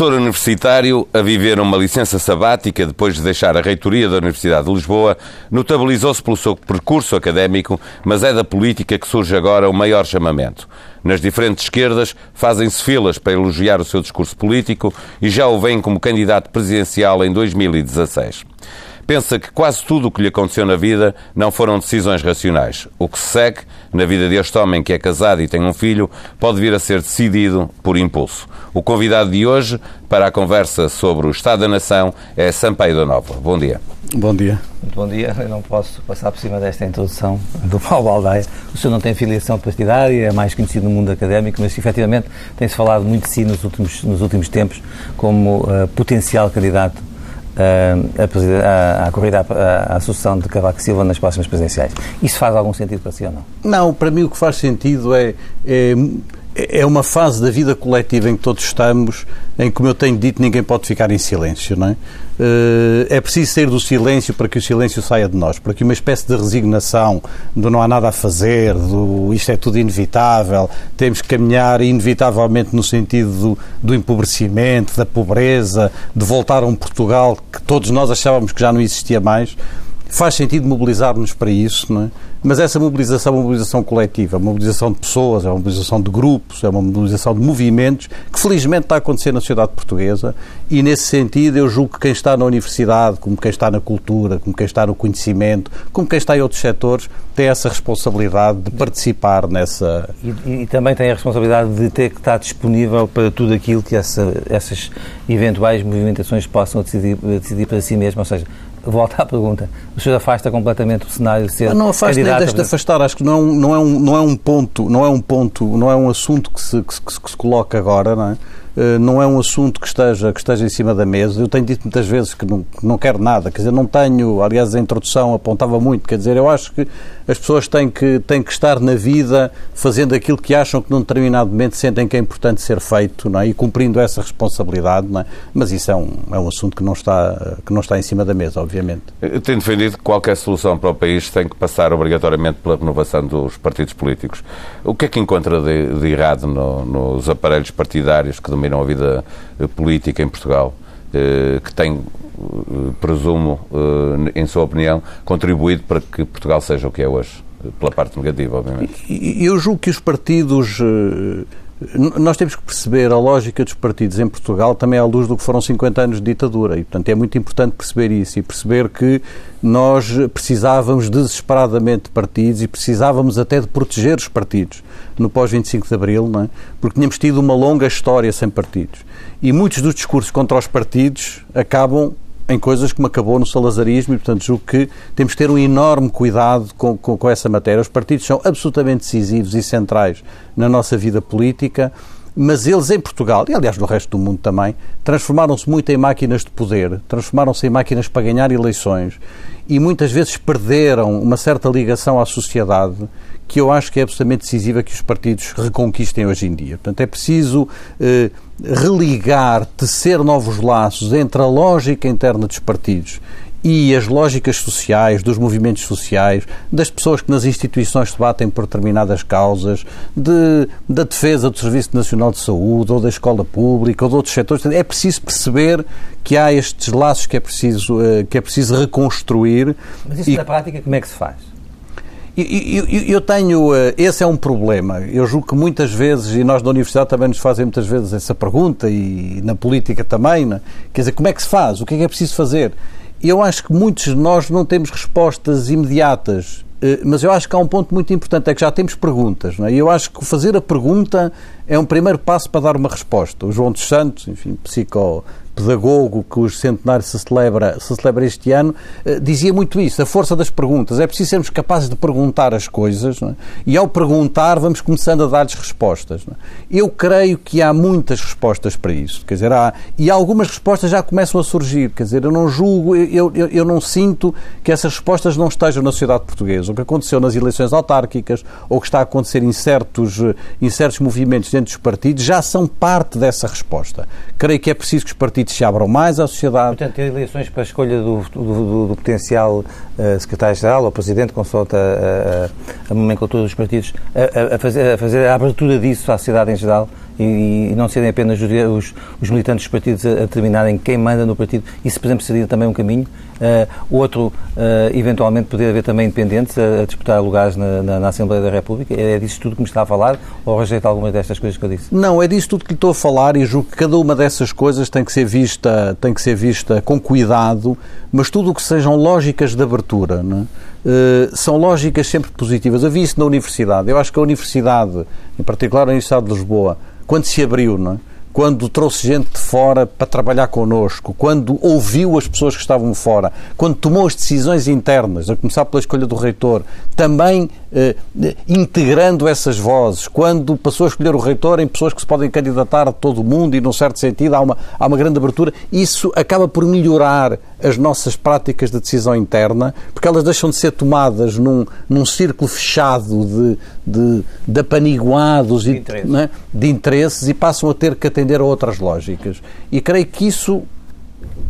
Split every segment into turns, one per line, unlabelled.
professor universitário, a viver uma licença sabática depois de deixar a reitoria da Universidade de Lisboa, notabilizou-se pelo seu percurso académico, mas é da política que surge agora o maior chamamento. Nas diferentes esquerdas fazem-se filas para elogiar o seu discurso político e já o veem como candidato presidencial em 2016 pensa que quase tudo o que lhe aconteceu na vida não foram decisões racionais. O que se segue na vida deste homem que é casado e tem um filho pode vir a ser decidido por impulso. O convidado de hoje para a conversa sobre o Estado da Nação é Sampaio da Nova. Bom dia.
Bom dia.
Muito bom dia. Eu não posso passar por cima desta introdução do Paulo Baldaia. O senhor não tem filiação partidária, é mais conhecido no mundo académico, mas efetivamente tem-se falado muito de si nos últimos, nos últimos tempos como uh, potencial candidato a, corrida à, à sucessão de Cavaco Silva nas próximas presidenciais. Isso faz algum sentido para si ou não?
Não, para mim o que faz sentido é, é é uma fase da vida coletiva em que todos estamos, em que, como eu tenho dito, ninguém pode ficar em silêncio, não é? Eh, é preciso sair do silêncio para que o silêncio saia de nós, para que uma espécie de resignação do não há nada a fazer, do isto é tudo inevitável, temos que caminhar inevitavelmente no sentido do, do empobrecimento, da pobreza, de voltar a um Portugal que todos nós achávamos que já não existia mais. Faz sentido mobilizar-nos para isso, não é? Mas essa mobilização é uma mobilização coletiva, uma mobilização de pessoas, é uma mobilização de grupos, é uma mobilização de movimentos que felizmente está a acontecer na sociedade portuguesa e nesse sentido eu julgo que quem está na universidade, como quem está na cultura, como quem está no conhecimento, como quem está em outros setores, tem essa responsabilidade de participar nessa...
E, e também tem a responsabilidade de ter que estar disponível para tudo aquilo que essa, essas eventuais movimentações possam decidir, decidir para si mesmo, ou seja, volto à pergunta. O senhor afasta completamente o cenário de ser
Não afasta nem deixa de afastar. Acho que não, é não, é um, não é um ponto, não é um ponto, não é um assunto que se, que se, que se coloca agora, não é? Eh, não é um assunto que esteja, que esteja em cima da mesa. Eu tenho dito muitas vezes que não, que não quero nada, quer dizer, não tenho, aliás, a introdução apontava muito, quer dizer, eu acho que as pessoas têm que, têm que estar na vida fazendo aquilo que acham que num determinado momento sentem que é importante ser feito não é? e cumprindo essa responsabilidade, é? mas isso é um, é um assunto que não, está, que não está em cima da mesa, obviamente.
Eu tenho defendido que qualquer solução para o país tem que passar obrigatoriamente pela renovação dos partidos políticos. O que é que encontra de, de errado no, nos aparelhos partidários que dominam a vida eh, política em Portugal, eh, que tem, eh, presumo, em sua opinião, contribuído para que Portugal seja o que é hoje, pela parte negativa, obviamente?
Eu julgo que os partidos nós temos que perceber a lógica dos partidos em Portugal também à luz do que foram 50 anos de ditadura e, portanto, é muito importante perceber isso e perceber que nós precisávamos desesperadamente de partidos e precisávamos até de proteger os partidos no pós-25 de Abril, é? porque tínhamos tido uma longa história sem partidos. E muitos dos discursos contra os partidos acabam em coisas como acabou no salazarismo e, portanto, julgo que temos que ter um enorme cuidado com, com, com essa matéria. Os partidos são absolutamente decisivos e centrais na nossa vida política mas eles em Portugal, e aliás no resto do mundo também, transformaram-se muito em máquinas de poder, transformaram-se em máquinas para ganhar eleições e muitas vezes perderam uma certa ligação à sociedade que eu acho que é absolutamente decisiva que os partidos reconquistem hoje em dia. Portanto, é preciso eh, religar, tecer novos laços entre a lógica interna dos partidos e as lógicas sociais, dos movimentos sociais, das pessoas que nas instituições se batem por determinadas causas, de, da defesa do Serviço Nacional de Saúde, ou da escola pública, ou de outros setores. É preciso perceber que há estes laços que é preciso, eh, que é preciso reconstruir.
Mas isso e... na prática como é que se faz?
Eu, eu, eu, tenho. Eh, esse é um problema. Eu julgo que muitas vezes, e nós da Universidade também nos fazem muitas vezes essa pergunta, e na política também, né? quer dizer, como é que se faz? O que é que é preciso fazer? Eu acho que muitos de nós não temos respostas imediatas, eh, mas eu acho que há um ponto muito importante, é que já temos perguntas. Não é? E eu acho que fazer a pergunta é um primeiro passo para dar uma resposta. O João dos Santos, enfim, psico, pedagogo que o centenário se celebra, se celebra este ano, eh, dizia muito isso, a força das perguntas. É preciso sermos capazes de perguntar as coisas é? e ao perguntar vamos começando a dar-lhes respostas. É? Eu creio que há muitas respostas para isso, quer dizer, há, e algumas respostas já começam a surgir, quer dizer, eu não julgo, eu, eu, eu não sinto que essas respostas não estejam na sociedade portuguesa. O que aconteceu nas eleições autárquicas ou o que está a acontecer em certos, eh, em certos movimentos dentro dos partidos já são parte dessa resposta. Creio que é preciso que os partidos partidos se abram mais à sociedade.
Portanto, eleições para a escolha do, do, do potencial uh, secretário-geral ou presidente, consoante a, a, a nomenclatura dos partidos, a, a, fazer, a fazer a abertura disso à sociedade em geral e, e não serem apenas os, os, os, militantes dos partidos a, a determinarem quem manda no partido. Isso, por exemplo, seria também um caminho. Uh, outro, uh, eventualmente, poder haver também independentes a, a disputar lugares na, na, na, Assembleia da República. É, disso tudo que me está a falar ou rejeita algumas destas coisas que eu disse?
Não, é disso tudo que lhe estou a falar e julgo que cada uma dessas coisas tem que ser vista, tem que ser vista com cuidado, mas tudo o que sejam lógicas de abertura, uh, são lógicas sempre positivas. Eu vi isso na universidade. Eu acho que a universidade, em particular a Universidade de Lisboa, quando se abriu, não é? Quando trouxe gente de fora para trabalhar connosco, quando ouviu as pessoas que estavam fora, quando tomou as decisões internas, a começar pela escolha do reitor, também eh, integrando essas vozes, quando passou a escolher o reitor em pessoas que se podem candidatar a todo o mundo e, num certo sentido, há uma, há uma grande abertura, isso acaba por melhorar as nossas práticas de decisão interna, porque elas deixam de ser tomadas num, num círculo fechado de, de, de apaniguados de, e, interesse. né, de interesses e passam a ter que atender a outras lógicas. E creio que isso,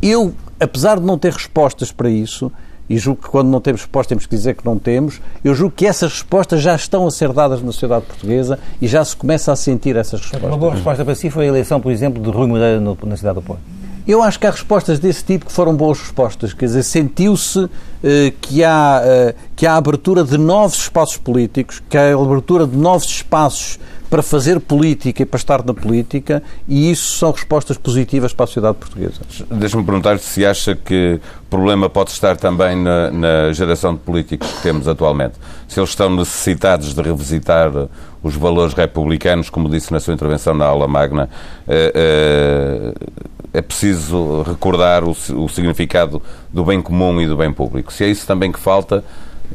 eu, apesar de não ter respostas para isso, e julgo que quando não temos resposta temos que dizer que não temos, eu julgo que essas respostas já estão a ser dadas na sociedade portuguesa e já se começa a sentir essas respostas.
Uma boa resposta para si foi a eleição, por exemplo, de Rui Moreira na cidade do Porto.
Eu acho que há respostas desse tipo que foram boas respostas. Quer dizer, sentiu-se eh, que, há, eh, que há abertura de novos espaços políticos, que há abertura de novos espaços para fazer política e para estar na política, e isso são respostas positivas para a sociedade portuguesa.
Deixa-me perguntar se acha que o problema pode estar também na, na, geração de políticos que temos atualmente. Se eles estão necessitados de revisitar os valores republicanos, como disse na sua intervenção na aula magna, é, é, preciso recordar o, o significado do bem comum e do bem público. Se é isso também que falta,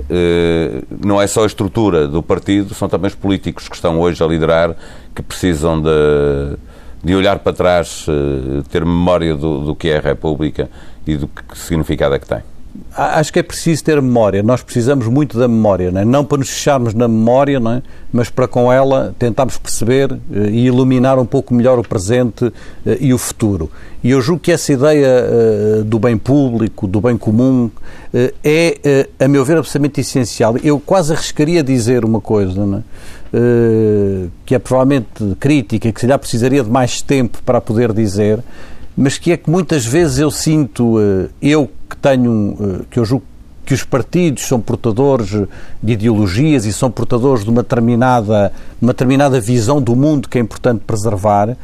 eh, não é só a estrutura do partido, são também os políticos que estão hoje a liderar que precisam de, de olhar para trás, eh, ter memória do, do que é a República e do que significado é que tem.
Acho que é preciso ter memória. Nós precisamos muito da memória, não, é? não para nos fecharmos na memória, é? mas para com ela tentarmos perceber eh, e iluminar um pouco melhor o presente eh, e o futuro. E eu julgo que essa ideia eh, do bem público, do bem comum, é, a meu ver, absolutamente essencial. Eu quase arriscaria dizer uma coisa, é? que é provavelmente crítica, que se calhar precisaria de mais tempo para poder dizer, mas que é que muitas vezes eu sinto, eh, eu que tenho, eh, que eu julgo que os partidos são portadores de ideologias e são portadores de uma determinada, uma determinada visão do mundo que é importante preservar,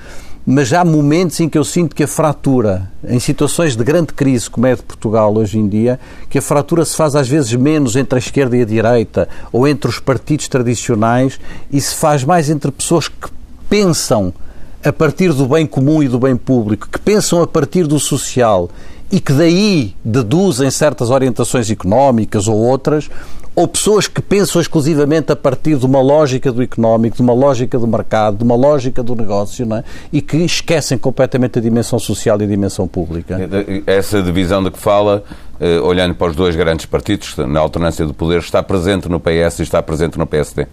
mas há momentos em que eu sinto que a fratura, em situações de grande crise como é de Portugal hoje em dia, que a fratura se faz às vezes menos entre a esquerda e a direita ou entre os partidos tradicionais e se faz mais entre pessoas que pensam a partir do bem comum e do bem público, que pensam a partir do social e que daí deduzem certas orientações económicas ou outras, ou pessoas que pensam exclusivamente a partir de uma lógica do económico, de uma lógica do mercado, de uma lógica do negócio, não é? e que esquecem completamente a dimensão social e a dimensão pública.
Essa divisão de que fala, eh, olhando para os dois grandes partidos, na alternância do poder, está presente no PS e está presente no PSD?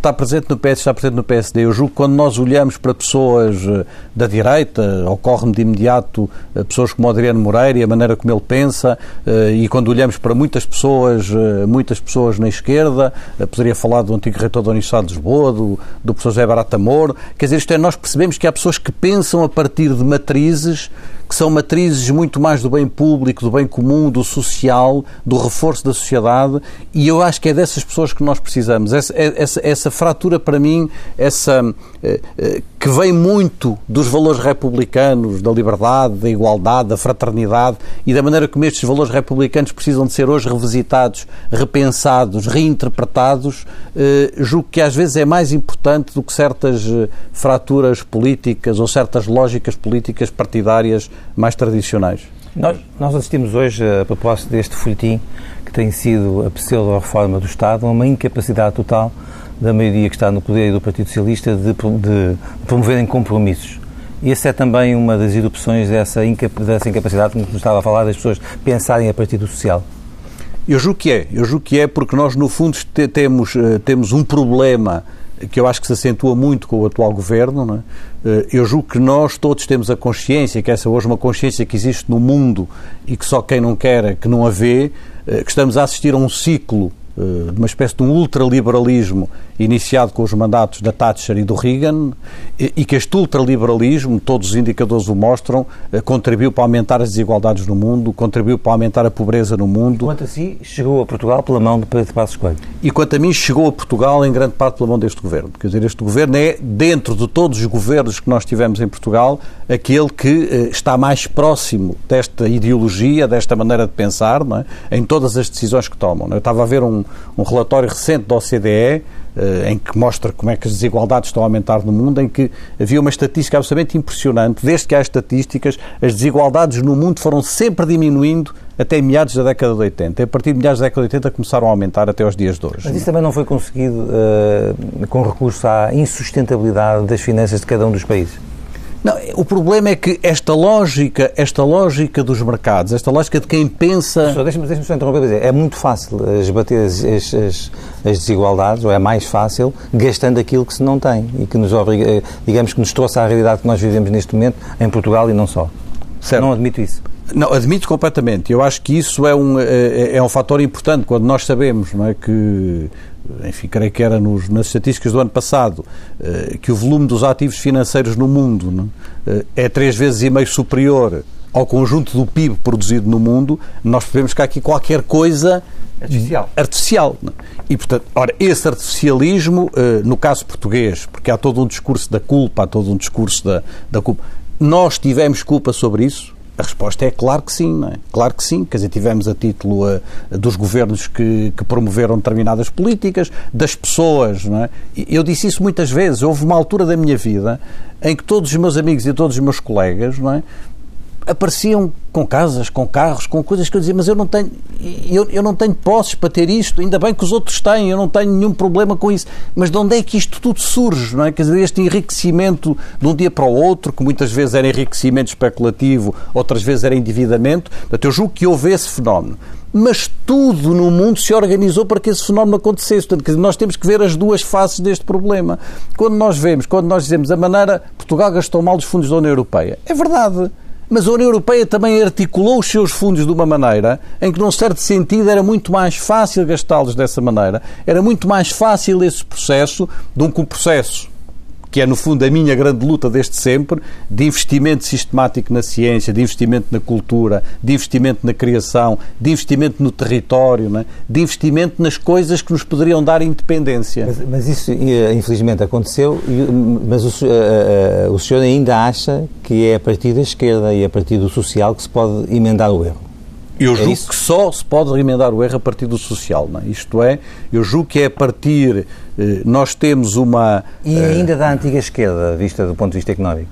Está presente no PS, está presente no PSD. Eu julgo que quando nós olhamos para pessoas eh, da direita, ocorre-me de imediato eh, pessoas como Adriano Moreira e a maneira como ele pensa, eh, e quando olhamos para muitas pessoas, muitas pessoas na esquerda, poderia falar do antigo reitor da Universidade de Lisboa, do, do professor José Barata Moro, quer dizer, isto é, nós percebemos que há pessoas que pensam a partir de matrizes que são matrizes muito mais do bem público, do bem comum, do social, do reforço da sociedade, e eu acho que é dessas pessoas que nós precisamos. Essa, essa, essa fratura, para mim, essa eh, eh, que vem muito dos valores republicanos, da liberdade, da igualdade, da fraternidade e da maneira como estes valores republicanos precisam de ser hoje revisitados, repensados, reinterpretados, eh, julgo que às vezes é mais importante do que certas fraturas políticas ou certas lógicas políticas partidárias mais tradicionais.
Nós, nós assistimos hoje, a propósito deste folhetim, que tem sido a pseudo-reforma do Estado, a uma incapacidade total da maioria que está no poder e do Partido Socialista de, de promoverem compromissos. E essa é também uma das erupções dessa, dessa incapacidade, como estava a falar, das pessoas pensarem a partir do social.
Eu julgo que é. Eu julgo que é porque nós, no fundo, temos, eh, temos um problema que eu acho que se acentua muito com o atual governo. É? Eu julgo que nós todos temos a consciência, que essa hoje é uma consciência que existe no mundo e que só quem não quer é que não a vê, que estamos a assistir a um ciclo de uma espécie de um ultraliberalismo iniciado com os mandatos da Thatcher e do Reagan, e que este ultraliberalismo, todos os indicadores o mostram, eh, contribuiu para aumentar as desigualdades no mundo, contribuiu para aumentar a pobreza no mundo.
Quanto a si, chegou a Portugal pela mão de Pedro Passos Coelho?
E quanto a mim, chegou a Portugal em grande parte pela mão deste governo. Quer dizer, este governo é, dentro de todos os governos que nós tivemos em Portugal, aquele que eh, está mais próximo desta ideologia, desta maneira de pensar, é? em todas as decisões que tomam. É? Eu estava a ver um, um relatório recente da OCDE em que mostra como é que as desigualdades estão a aumentar no mundo, em que havia uma estatística absolutamente impressionante. Desde que há estatísticas, as desigualdades no mundo foram sempre diminuindo até meados da década de 80. A partir de meados da década de 80 começaram a aumentar até aos dias de hoje.
Mas isso também não foi conseguido uh, com recurso à insustentabilidade das finanças de cada um dos países?
Não, o problema é que esta lógica, esta lógica dos mercados, esta lógica de quem pensa.
Deixa-me deixa só interromper dizer, é muito fácil esbater as, as, as, as, desigualdades, ou é mais fácil, gastando aquilo que se não tem e que nos obriga, eh, digamos que nos trouxe à realidade que nós vivemos neste momento em Portugal e não só. Certo. Não admito isso.
Não, admito completamente. Eu acho que isso é um, é, é um fator importante quando nós sabemos não é, que enfim, creio que era nos, nas estatísticas do ano passado, eh, que o volume dos ativos financeiros no mundo não, eh, é três vezes e meio superior ao conjunto do PIB produzido no mundo, nós percebemos que há aqui qualquer coisa
artificial.
artificial e, portanto, ora, esse artificialismo, eh, no caso português, porque há todo um discurso da culpa, há todo um discurso da, da culpa, nós tivemos culpa sobre isso, a resposta é claro que sim, não é? Claro que sim. Quer dizer, tivemos a título uh, dos governos que, que, promoveram determinadas políticas, das pessoas, não é? Eu disse isso muitas vezes. Houve uma altura da minha vida em que todos os meus amigos e todos os meus colegas, não é? Apareciam com casas, com carros, com coisas que eu dizia, mas eu não tenho, eu, eu não tenho posses para ter isto, ainda bem que os outros têm, eu não tenho nenhum problema com isso. Mas de onde é que isto tudo surge, não é? Quer dizer, este enriquecimento de um dia para o outro, que muitas vezes era enriquecimento especulativo, outras vezes era endividamento, portanto, eu julgo que houve esse fenómeno. Mas tudo no mundo se organizou para que esse fenómeno acontecesse. Portanto, nós temos que ver as duas faces deste problema. Quando nós vemos, quando nós dizemos a maneira Portugal gastou mal os fundos da União Europeia, é verdade. Mas a União Europeia também articulou os seus fundos de uma maneira em que, num certo sentido, era muito mais fácil gastá-los dessa maneira, era muito mais fácil esse processo de um processo que é no fundo a minha grande luta desde sempre, de investimento sistemático na ciência, de investimento na cultura, de investimento na criação, de investimento no território, né? de investimento nas coisas que nos poderiam dar independência.
Mas, mas isso, eh, infelizmente, aconteceu, mas o, uh, uh, o senhor ainda acha que é a partir da esquerda e a partir do social que se pode emendar o erro?
Eu é julgo que só se pode remendar o erro a partir do social. Não é? Isto é, eu julgo que é a partir. Eh, nós temos uma.
E eh, ainda da antiga esquerda, vista do ponto de vista económico?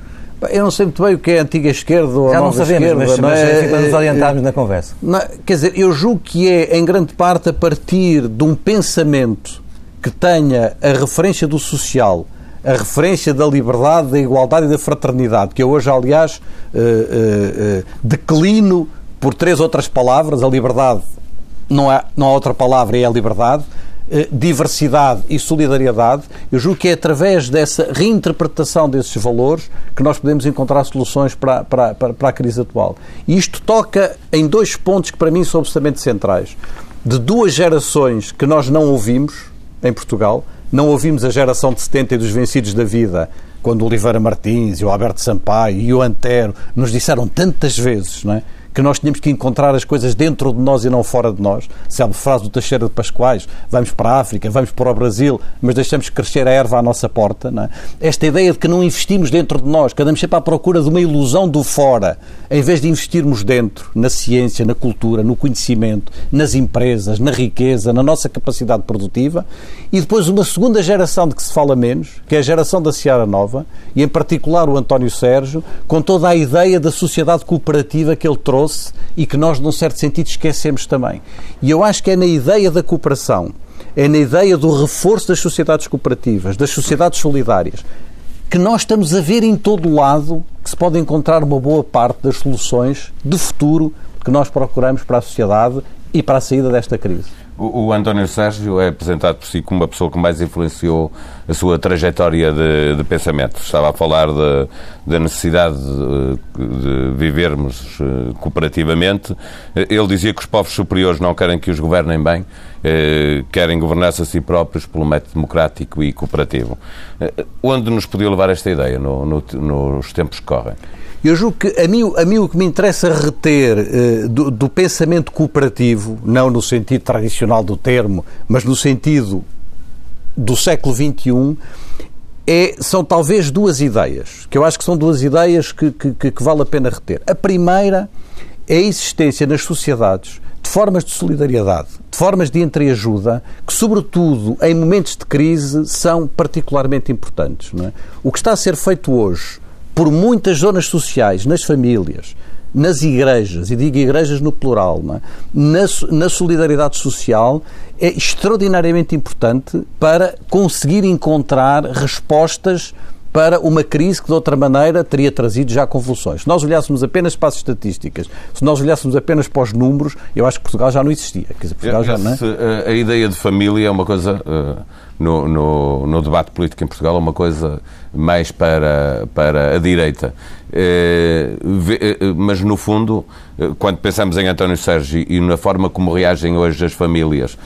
Eu não sei muito bem o que é a antiga esquerda ou
Já não sabemos,
esquerda.
mas,
não
mas
é?
para nos orientarmos na conversa.
Não, quer dizer, eu julgo que é, em grande parte, a partir de um pensamento que tenha a referência do social, a referência da liberdade, da igualdade e da fraternidade, que eu hoje, aliás, declino por três outras palavras, a liberdade não há, não há outra palavra, é a liberdade, eh, diversidade e solidariedade, eu julgo que é através dessa reinterpretação desses valores que nós podemos encontrar soluções para, para, para, para a crise atual. E isto toca em dois pontos que para mim são absolutamente centrais. De duas gerações que nós não ouvimos em Portugal, não ouvimos a geração de 70 e dos vencidos da vida, quando o Oliveira Martins e o Alberto Sampaio e o Antero nos disseram tantas vezes, não é? Que nós tínhamos que encontrar as coisas dentro de nós e não fora de nós. A frase do Teixeira de Pascoais, vamos para a África, vamos para o Brasil, mas deixamos crescer a erva à nossa porta. É? Esta ideia de que não investimos dentro de nós, que andamos sempre à procura de uma ilusão do fora, em vez de investirmos dentro, na ciência, na cultura, no conhecimento, nas empresas, na riqueza, na nossa capacidade produtiva, e depois uma segunda geração de que se fala menos, que é a geração da Seara Nova, e em particular o António Sérgio, com toda a ideia da sociedade cooperativa que ele trouxe e que nós, num certo sentido, esquecemos também. E eu acho que é na ideia da cooperação, é na ideia do reforço das sociedades cooperativas, das sociedades solidárias, que nós estamos a ver em todo lado que se pode encontrar uma boa parte das soluções de futuro que nós procuramos para a sociedade e para a saída desta crise.
O, o, António Sérgio é apresentado por si como uma pessoa que mais influenciou a sua trajetória de, de pensamento. Estava a falar da necessidade de, de, vivermos eh, cooperativamente. Ele dizia que os povos superiores não querem que os governem bem, eh, querem governar-se a si próprios pelo método democrático e cooperativo. Eh, onde nos podia levar esta ideia no, no, nos tempos que correm?
Eu julgo que a mim, a mim o que me interessa reter uh, do, do, pensamento cooperativo, não no sentido tradicional do termo, mas no sentido do século XXI, é, são talvez duas ideias, que eu acho que são duas ideias que, que, que vale a pena reter. A primeira é a existência nas sociedades de formas de solidariedade, de formas de entreajuda, que, sobretudo em momentos de crise, são particularmente importantes. É? O que está a ser feito hoje por muitas zonas sociais, nas famílias, nas igrejas, e digo igrejas no plural, é? na, na solidariedade social, é extraordinariamente importante para conseguir encontrar respostas para uma crise que, de outra maneira, teria trazido já convulsões. Se nós olhássemos apenas para as estatísticas, se nós olhássemos apenas para os números, eu acho que Portugal já não existia. Quer dizer, Portugal já, não é?
A ideia de família é uma coisa, eh, no, no, no debate político em Portugal, é uma coisa mais para, para a direita. Eh, eh, mas, no fundo, quando pensamos em António Sérgio e na forma como reagem hoje as famílias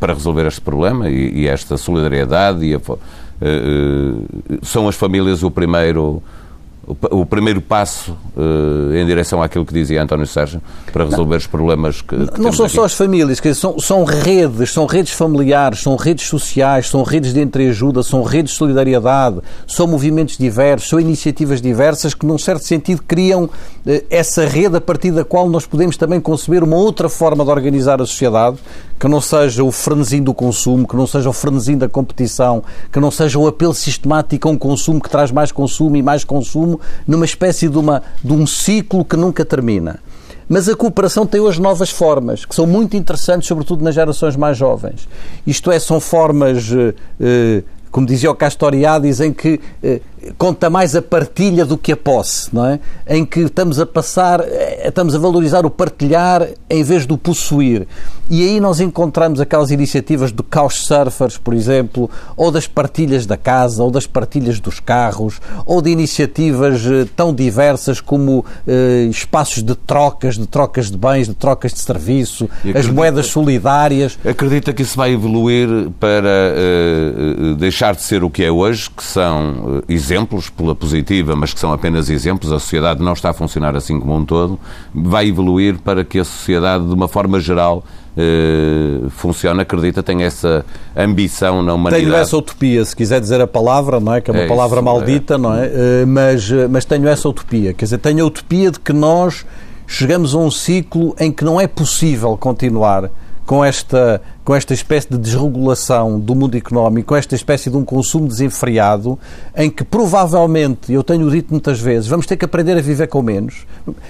para resolver este problema e, esta solidariedade e a eh, eh, são as famílias o primeiro o primeiro passo uh, em direção àquilo que dizia António Sérgio para resolver não, os problemas que, que
não são
aqui.
só as famílias que são, são redes são redes familiares são redes sociais são redes de entreajuda são redes de solidariedade são movimentos diversos são iniciativas diversas que num certo sentido criam uh, essa rede a partir da qual nós podemos também conceber uma outra forma de organizar a sociedade que não seja o frenesim do consumo, que não seja o frenesim da competição, que não seja o apelo sistemático a um consumo que traz mais consumo e mais consumo, numa espécie de, uma, de um ciclo que nunca termina. Mas a cooperação tem hoje novas formas, que são muito interessantes, sobretudo nas gerações mais jovens. Isto é, são formas, eh, eh, como dizia o Castoriadis, em que eh, conta mais a partilha do que a posse, não é? Em que estamos a passar, eh, estamos a valorizar o partilhar em vez do possuir. E aí nós encontramos aquelas iniciativas do couchsurfers, por exemplo, ou das partilhas da casa, ou das partilhas dos carros, ou de iniciativas eh, tão diversas como eh, espaços de trocas, de trocas de bens, de trocas de serviço, acredita, as moedas solidárias.
Acredita que isso vai evoluir para uh, deixar de ser o que é hoje, que são uh, exemplos pela positiva, mas que são apenas exemplos, a sociedade não está a funcionar assim como um todo, vai evoluir para que a sociedade, de uma forma geral, Uh, funciona, acredita, tem essa ambição na humanidade.
Tenho essa utopia, se quiser dizer a palavra, não é? Que é uma é palavra isso, maldita, é. não é? Uh, mas, mas tenho essa utopia. Quer dizer, tenho a utopia de que nós chegamos a um ciclo em que não é possível continuar com esta com esta espécie de desregulação do mundo económico, com esta espécie de um consumo desenfreado, em que provavelmente, eu tenho dito muitas vezes, vamos ter que aprender a viver com menos,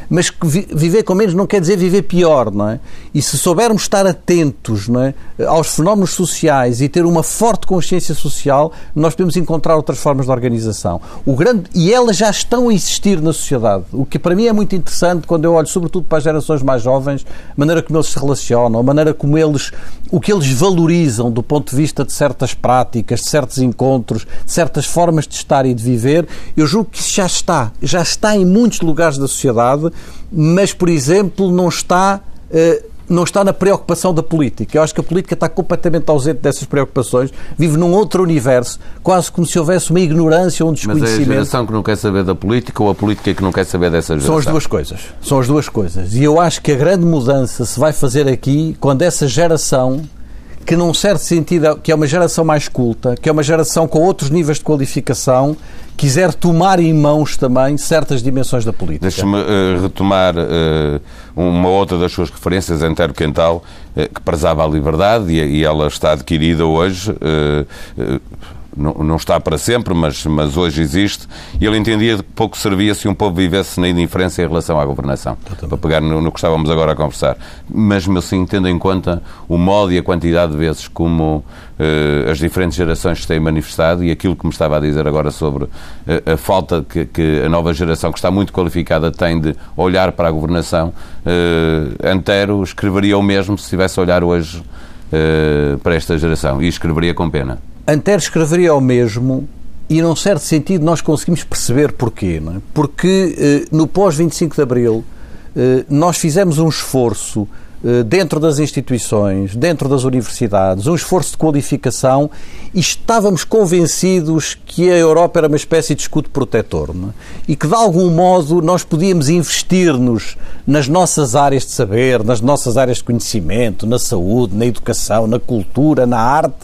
mas que vi viver com menos não quer dizer viver pior, não é? E se soubermos estar atentos não é, aos fenómenos sociais e ter uma forte consciência social, nós podemos encontrar outras formas de organização. O grande, e elas já estão a existir na sociedade, o que para mim é muito interessante quando eu olho sobretudo para as gerações mais jovens, a maneira como eles se relacionam, a maneira como eles, que eles valorizam do ponto de vista de certas práticas, de certos encontros, de certas formas de estar e de viver, eu julgo que isso já está. Já está em muitos lugares da sociedade, mas, por exemplo, não está. Uh, não está na preocupação da política. Eu acho que a política está completamente ausente dessas preocupações, vive num outro universo, quase como se houvesse uma ignorância ou um desconhecimento. Mas
é a geração que não quer saber da política ou a política que não quer saber dessa geração?
São as duas coisas. São as duas coisas. E eu acho que a grande mudança se vai fazer aqui quando essa geração que num certo sentido que é uma geração mais culta, que é uma geração com outros níveis de qualificação, quiser tomar em mãos também certas dimensões da política.
Deixa-me uh, retomar uh, uma outra das suas referências, Antero Quental, uh, que prezava a liberdade e, e, ela está adquirida hoje não, não, está para sempre, mas, mas hoje existe, e ele entendia que pouco servia se um povo vivesse na indiferença em relação à governação. Para pegar no, no, que estávamos agora a conversar. Mesmo assim, tendo em conta o modo e a quantidade de vezes como uh, as diferentes gerações se têm manifestado e aquilo que me estava a dizer agora sobre uh, a falta que, que, a nova geração, que está muito qualificada, tem de olhar para a governação, uh, Antero escreveria o mesmo se estivesse a olhar hoje para esta geração e escreveria com pena.
Antero escreveria o mesmo e, num certo sentido, nós conseguimos perceber porquê. É? Porque eh, no pós-25 de Abril eh, nós fizemos um esforço dentro das instituições, dentro das universidades, um esforço de qualificação e estávamos convencidos que a Europa era uma espécie de escudo protetor é? e que, de algum modo, nós podíamos investir-nos nas nossas áreas de saber, nas nossas áreas de conhecimento, na saúde, na educação, na cultura, na arte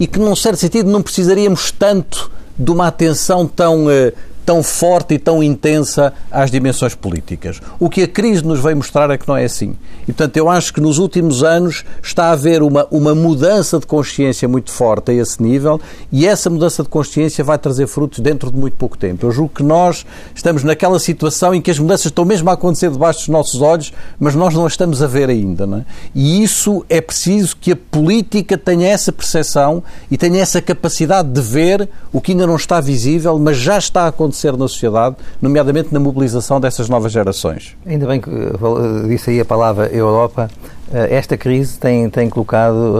e que, num certo sentido, não precisaríamos tanto de uma atenção tão uh, tão forte e tão intensa às dimensões políticas. O que a crise nos veio mostrar é que não é assim. E, portanto, eu acho que nos últimos anos está a haver uma, uma mudança de consciência muito forte a esse nível e essa mudança de consciência vai trazer frutos dentro de muito pouco tempo. Eu julgo que nós estamos naquela situação em que as mudanças estão mesmo a acontecer debaixo dos nossos olhos, mas nós não as estamos a ver ainda. É? E isso é preciso que a política tenha essa percepção e tenha essa capacidade de ver o que ainda não está visível, mas já está a acontecer acontecer na sociedade, nomeadamente na mobilização dessas novas gerações.
Ainda bem que disse aí a palavra Europa. Eh, esta crise tem, tem colocado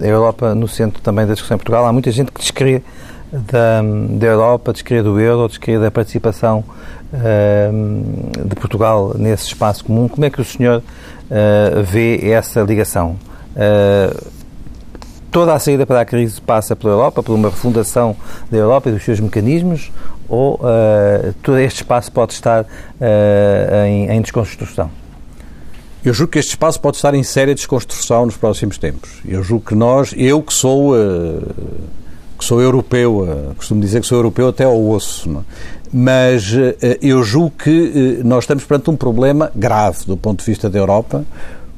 eh, a Europa no centro também da discussão em Portugal. Há muita gente que descrê da, da Europa, descrê do euro, descrê da participação de Portugal nesse espaço comum. Como é que o senhor vê essa ligação? Toda a saída para a crise passa pela Europa, por uma refundação da Europa e dos seus mecanismos, ou uh, todo este espaço pode estar uh, em, em, desconstrução?
Eu julgo que este espaço pode estar em séria desconstrução nos próximos tempos. Eu julgo que nós, eu que sou, uh, que sou europeu, costumo dizer que sou europeu até ao osso, não? É? mas eu julgo que nós estamos perante um problema grave do ponto de vista da Europa,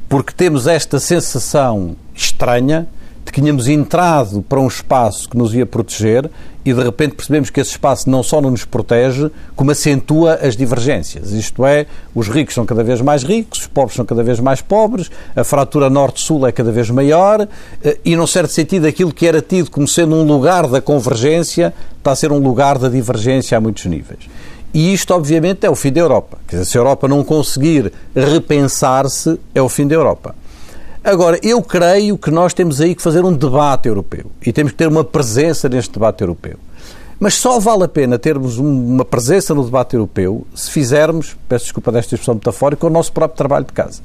porque temos esta sensação estranha de que tínhamos entrado para um espaço que nos ia proteger e de repente percebemos que esse espaço não só não nos protege, como acentua as divergências. Isto é, os ricos são cada vez mais ricos, os pobres são cada vez mais pobres, a fratura norte-sul é cada vez maior eh, e, num certo sentido, aquilo que era tido como sendo um lugar da convergência está a ser um lugar da divergência a muitos níveis. E isto, obviamente, é o fim da Europa. Quer dizer, se a Europa não conseguir repensar-se, é o fim da Europa. Agora, eu creio que nós temos aí que fazer um debate europeu e temos que ter uma presença neste debate europeu. Mas só vale a pena termos uma presença no debate europeu se fizermos, peço desculpa desta expressão metafórica, o nosso próprio trabalho de casa.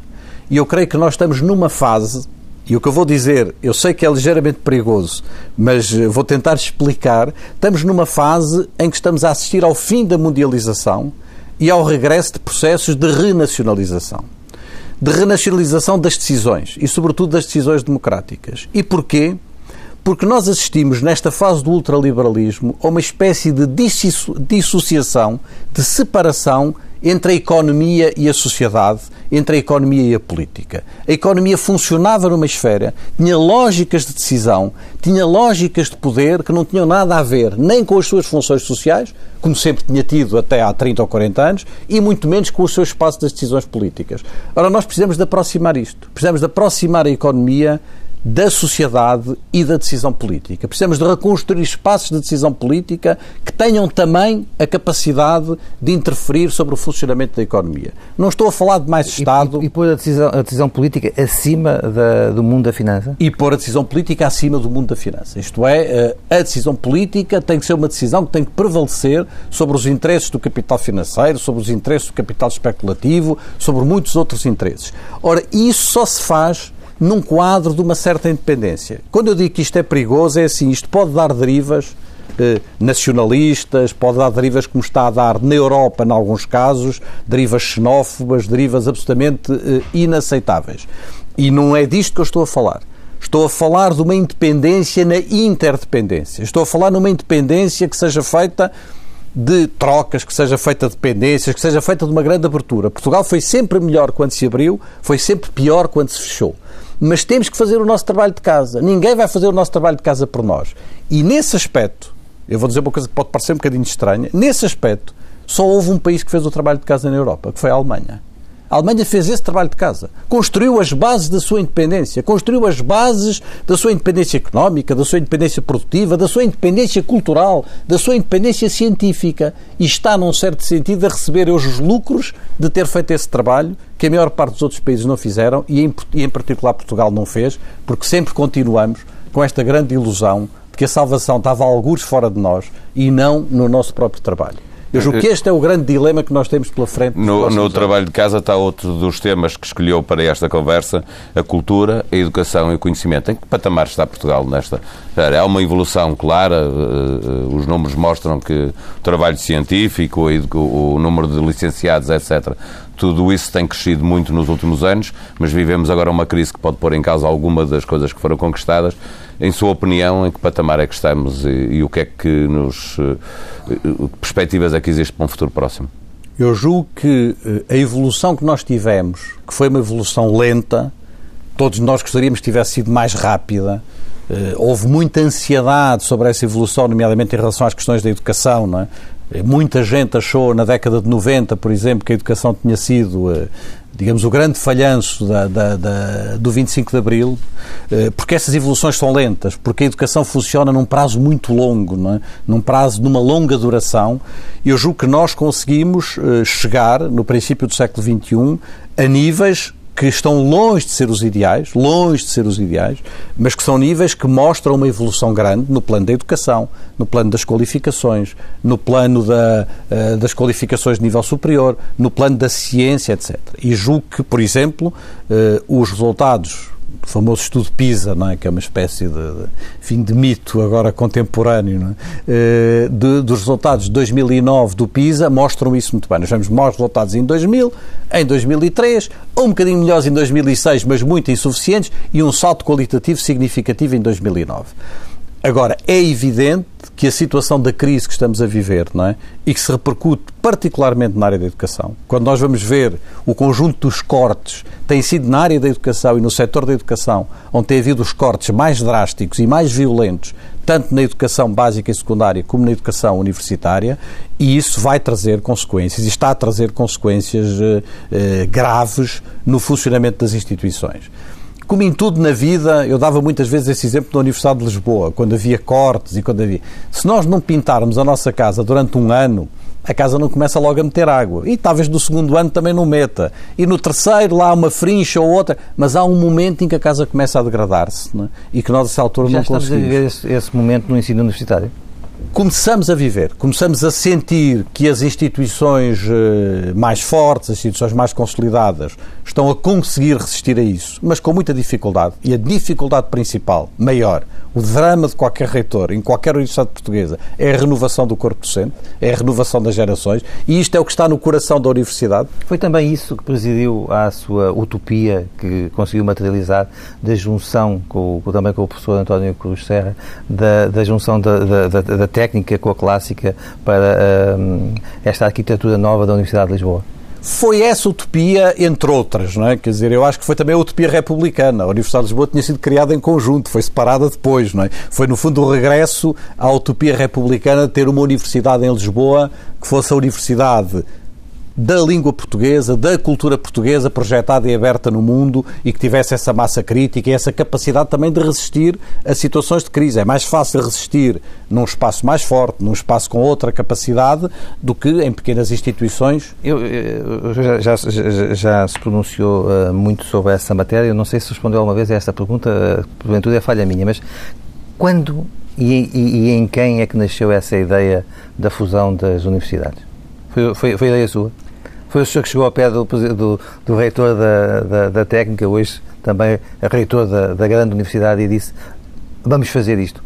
E eu creio que nós estamos numa fase, e o que eu vou dizer, eu sei que é ligeiramente perigoso, mas vou tentar explicar, estamos numa fase em que estamos a assistir ao fim da mundialização e ao regresso de processos de renacionalização de renacionalização das decisões e, sobretudo, das decisões democráticas. E porquê? Porque nós assistimos, nesta fase do ultraliberalismo, a uma espécie de dissociação, de separação entre a economia e a sociedade, entre a economia e a política. A economia funcionava numa esfera, tinha lógicas de decisão, tinha lógicas de poder que não tinham nada a ver nem com as suas funções sociais, como sempre tinha tido até há 30 ou 40 anos, e muito menos com o seu espaço das decisões políticas. Ora, nós precisamos de aproximar isto. Precisamos de aproximar a economia da sociedade e da decisão política. Precisamos de reconstruir espaços de decisão política que tenham também a capacidade de interferir sobre o funcionamento da economia. Não estou a falar de mais Estado.
E, e, e pôr a decisão, a decisão política acima da, do mundo da finança?
E pôr a decisão política acima do mundo da finança. Isto é, eh, a decisão política tem que ser uma decisão que tem que prevalecer sobre os interesses do capital financeiro, sobre os interesses do capital especulativo, sobre muitos outros interesses. Ora, isso só se faz num quadro de uma certa independência. Quando eu digo que isto é perigoso, é assim, isto pode dar derivas eh, nacionalistas, pode dar derivas como está a dar na Europa, em alguns casos, derivas xenófobas, derivas absolutamente eh, inaceitáveis. E não é disto que eu estou a falar. Estou a falar de uma independência na interdependência. Estou a falar numa independência que seja feita de trocas, que seja feita de dependências, que seja feita de uma grande abertura. Portugal foi sempre melhor quando se abriu, foi sempre pior quando se fechou mas temos que fazer o nosso trabalho de casa. Ninguém vai fazer o nosso trabalho de casa por nós. E nesse aspecto, eu vou dizer uma coisa que pode parecer um bocadinho estranha, nesse aspecto, só houve um país que fez o trabalho de casa na Europa, que foi a Alemanha. A Alemanha fez esse trabalho de casa. Construiu as bases da sua independência, construiu as bases da sua independência económica, da sua independência produtiva, da sua independência cultural, da sua independência científica e está, num certo sentido, a receber hoje os lucros de ter feito esse trabalho que a maior parte dos outros países não fizeram e, em, e em particular, Portugal não fez, porque sempre continuamos com esta grande ilusão de que a salvação estava a alguns fora de nós e não no nosso próprio trabalho. Eu julgo que este é o grande dilema que nós temos pela frente.
No, no trabalho de casa está outro dos temas que escolheu para esta conversa, a cultura, a educação e o conhecimento. Em que patamar está Portugal nesta? Há uma evolução clara, eh, eh, os números mostram que o trabalho científico, o número de licenciados, etc., tudo isso tem crescido muito nos últimos anos, mas vivemos agora uma crise que pode pôr em causa alguma das coisas que foram conquistadas. Em sua opinião, em que patamar é que estamos e, e o que é que nos. Eh, que perspectivas é que existe para um futuro próximo?
Eu julgo que eh, a evolução que nós tivemos, que foi uma evolução lenta, todos nós gostaríamos que tivesse sido mais rápida. Eh, houve muita ansiedade sobre essa evolução, nomeadamente em relação às questões da educação, não é? Muita gente achou na década de 90, por exemplo, que a educação tinha sido, eh, digamos, o grande falhanço da, da, da, do 25 de Abril, eh, porque essas evoluções são lentas, porque a educação funciona num prazo muito longo, é? num prazo de uma longa duração. Eu julgo que nós conseguimos eh, chegar, no princípio do século XXI, a níveis que estão longe de ser os ideais, longe de ser os ideais, mas que são níveis que mostram uma evolução grande no plano da educação, no plano das qualificações, no plano da, uh, das qualificações de nível superior, no plano da ciência, etc. E julgo que, por exemplo, uh, os resultados o famoso estudo PISA, não é? que é uma espécie de, de fim de mito agora contemporâneo, é? Eh, de, dos resultados de 2009 do PISA mostram isso muito bem. Nós vemos maus resultados em 2000, em 2003, um bocadinho melhores em 2006, mas muito insuficientes, e um salto qualitativo significativo em 2009. Agora, é evidente que a situação da crise que estamos a viver, não é? E que se repercute particularmente na área da educação. Quando nós vamos ver o conjunto dos cortes, tem sido na área da educação e no setor da educação onde tem havido os cortes mais drásticos e mais violentos, tanto na educação básica e secundária como na educação universitária, e isso vai trazer consequências, e está a trazer consequências eh, eh, graves no funcionamento das instituições. Como em tudo na vida, eu dava muitas vezes esse exemplo na Universidade de Lisboa, quando havia cortes e quando havia. Se nós não pintarmos a nossa casa durante um ano, a casa não começa logo a meter água. E talvez no segundo ano também não meta. E no terceiro lá uma frincha ou outra, mas há um momento em que a casa começa a degradar-se é? e que nós, a essa altura,
Já
não conseguimos. Já
estamos a viver esse, esse momento no ensino universitário?
começamos a viver, começamos a sentir que as instituições eh, mais fortes, as instituições mais consolidadas, estão a conseguir resistir a isso, mas com muita dificuldade. E a dificuldade principal, maior, o drama de qualquer reitor, em qualquer universidade portuguesa, é a renovação do corpo docente, é a renovação das gerações, e isto é o que está no coração da universidade.
Foi também isso que presidiu à sua utopia, que conseguiu materializar, da junção, com, também com o professor António Cruz Serra, da, da junção da, da, da, técnica com a clássica para um, esta arquitetura nova da Universidade de Lisboa?
Foi essa utopia, entre outras, não é? Quer dizer, eu acho que foi também a utopia republicana. A Universidade de Lisboa tinha sido criada em conjunto, foi separada depois, não é? Foi, no fundo, o regresso à utopia republicana de ter uma universidade em Lisboa que fosse a universidade da língua portuguesa, da cultura portuguesa projetada e aberta no mundo e que tivesse essa massa crítica e essa capacidade também de resistir a situações de crise. É mais fácil resistir num espaço mais forte, num espaço com outra capacidade, do que em pequenas instituições.
Eu, eu já, já, já, se pronunciou uh, muito sobre essa matéria. Eu não sei se respondeu alguma vez a esta pergunta, uh, porventura é falha minha, mas quando e, e, e em quem é que nasceu essa ideia da fusão das universidades? Foi, foi, foi ideia sua? Foi o senhor que chegou ao pé do, do, do reitor da, da, da, técnica, hoje também reitor da, da grande universidade, e disse: Vamos fazer isto.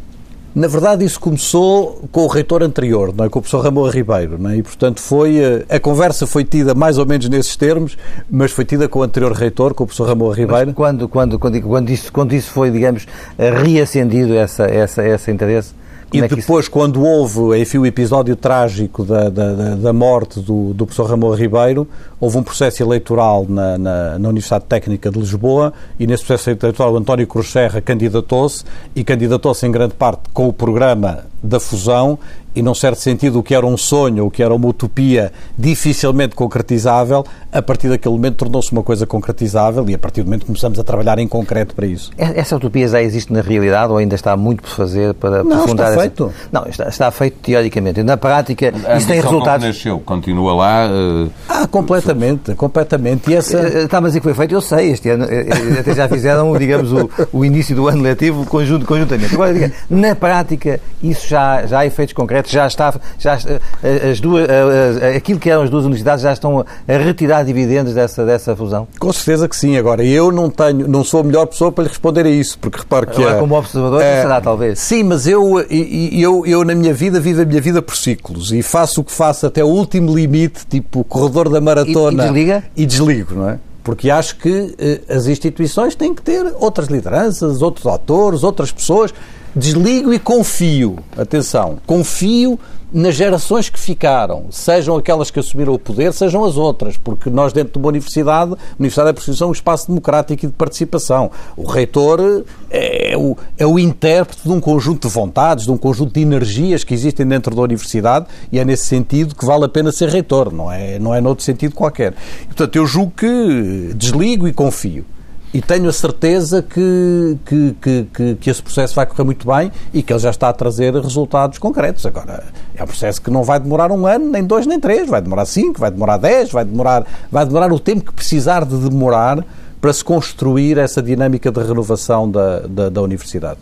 Na verdade, isso começou com o reitor anterior, não é? com o professor Ramon Ribeiro, não é? e portanto foi eh, a conversa foi tida mais ou menos nesses termos, mas foi tida com o anterior reitor, com o professor Ramon Ribeiro.
Mas quando, quando, quando, quando, isso, quando isso foi, digamos, reacendido, essa, essa, esse interesse?
E é depois, isso... quando houve, enfim, o episódio trágico da, da, da morte do, do professor Ramon Ribeiro, houve um processo eleitoral na, na, na, Universidade Técnica de Lisboa e nesse processo eleitoral António Cruz Serra candidatou-se e candidatou-se em grande parte com o programa da fusão e, num certo sentido, o que era um sonho, o que era uma utopia dificilmente concretizável, a partir daquele momento tornou-se uma coisa concretizável e, a partir do momento, começamos a trabalhar em concreto para isso.
Essa utopia já existe na realidade ou ainda está muito por fazer para
Não,
aprofundar
está
essa...
feito.
Não, está, está feito teoricamente. Na prática,
A
isso tem resultados.
nasceu continua lá. eh,
Ah, completamente, completamente. E essa...
Eh, Está, mas e que foi feito, eu sei. Este ano eh, eh, até já fizeram, digamos, o, o início do ano letivo conjunto, conjuntamente. Agora, diga, na prática, isso já, já há efeitos concretos, já está, já, eh, as duas, eh, eh, aquilo que eram as duas universidades já estão a retirar dividendos dessa, dessa fusão.
Com certeza que sim. Agora, eu não tenho, não sou a melhor pessoa para lhe responder a isso, porque repare que
Agora,
é-
como observador,
é-
será talvez.
Sim, mas eu, eu, eu na minha vida vivo a minha vida por ciclos e faço o que faço até o último limite, tipo o corredor da maratona.
E- e desliga?
E desligo, não é? Porque acho que eh, as instituições têm que ter outras lideranças, outros atores, outras pessoas. Desligo e confio. Atenção, confio nas gerações que ficaram, sejam aquelas que assumiram o poder, sejam as outras, porque nós dentro de uma universidade, a universidade é por si só um espaço democrático e de participação. O reitor é o, é o intérprete de um conjunto de vontades, de um conjunto de energias que existem dentro da universidade e é nesse sentido que vale a pena ser reitor, não é, não é noutro sentido qualquer. Portanto, eu julgo que desligo e confio. E tenho a certeza que, que, que, que, esse processo vai correr muito bem e que ele já está a trazer resultados concretos. Agora, é um processo que não vai demorar um ano, nem dois, nem três. Vai demorar cinco, vai demorar dez, vai demorar, vai demorar o tempo que precisar de demorar para se construir essa dinâmica de renovação da, da, da universidade.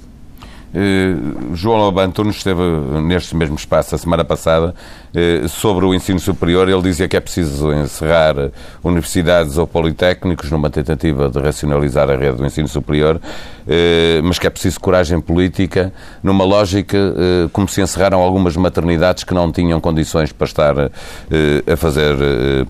Eh, João Loban Tunes esteve neste mesmo espaço a semana passada eh, sobre o ensino superior. Ele dizia que é preciso encerrar universidades ou politécnicos numa tentativa de racionalizar a rede do ensino superior, eh, mas que é preciso coragem política numa lógica como se encerraram algumas maternidades que não tinham condições para estar a fazer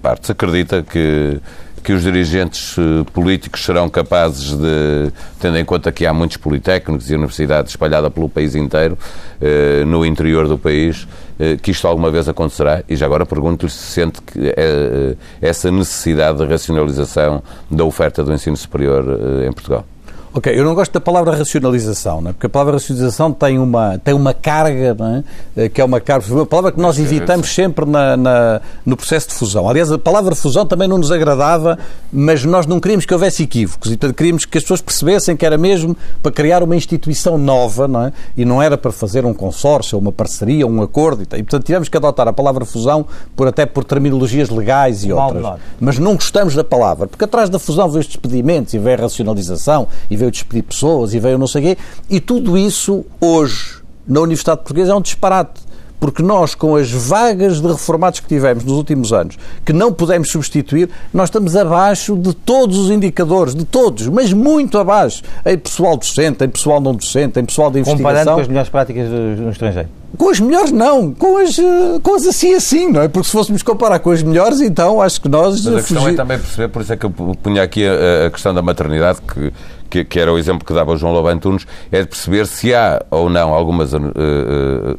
parte. Se acredita que que os dirigentes eh, políticos serão capazes de, tendo em conta que há muitos politécnicos e universidades espalhadas pelo país inteiro, eh, no interior do país, eh, que isto alguma vez acontecerá? E já agora pergunto-lhe se sente que eh, essa necessidade de racionalização da oferta do ensino superior em Portugal.
Ok, eu não gosto da palavra racionalização, não é? porque a palavra racionalização tem uma, tem uma carga, não é? Eh, que é uma carga, uma palavra que nós evitamos sempre na, na- no processo de fusão. Aliás, a palavra fusão também não nos agradava, mas nós não queríamos que houvesse equívocos e portanto, queríamos que as pessoas percebessem que era mesmo para criar uma instituição nova, não é? E não era para fazer um consórcio, uma parceria, um acordo. E, tal. e portanto, tivemos que adotar a palavra fusão por, até por terminologias legais e outras. Mas não gostamos da palavra, porque atrás da fusão veio os despedimentos e veio a racionalização e veio despedir pessoas e veio não sei o quê. E tudo isso, hoje, na Universidade Portuguesa, é um disparate. Porque nós, com as vagas de reformados que tivemos nos últimos anos, que não pudemos substituir, nós estamos abaixo de todos os indicadores, de todos, mas muito abaixo. Em pessoal docente, em pessoal não docente, em pessoal de
Comparando
investigação.
com as melhores práticas no estrangeiro.
Com as melhores não, com as, eh, com as assim assim, não é? Porque se fôssemos comparar com as melhores, então acho que nós
Mas a questão
fugi-
é também perceber, por isso é que eu punha aqui a, a questão da maternidade, que, que, que era o exemplo que dava o João Loban Tunes, é de perceber se há ou não algumas uh,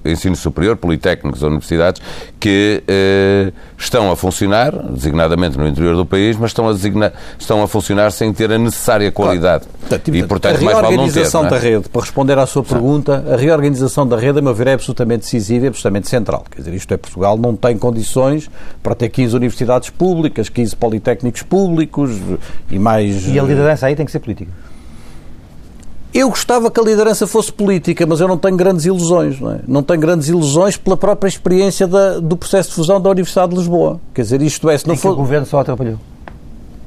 ensino superior, politécnicos ou universidades, que uh, estão a funcionar, designadamente no interior do país, mas estão a, designar, estão a funcionar sem ter a necessária qualidade.
Portanto,
e, portanto,
a
mais vale não ter.
reorganização
não é?
da rede, para responder à sua pergunta, a reorganização da rede, a meu ver, é absolutamente decisiva e absolutamente central. Quer dizer, isto é, Portugal não tem condições para ter 15 universidades públicas, 15 politécnicos públicos e mais...
E a liderança aí tem que ser política.
Eu gostava que a liderança fosse política, mas eu não tenho grandes ilusões. Não, é? não tenho grandes ilusões pela própria experiência da- do processo de fusão da Universidade de Lisboa. Quer dizer, isto é, se não for...
o governo só atrapalhou.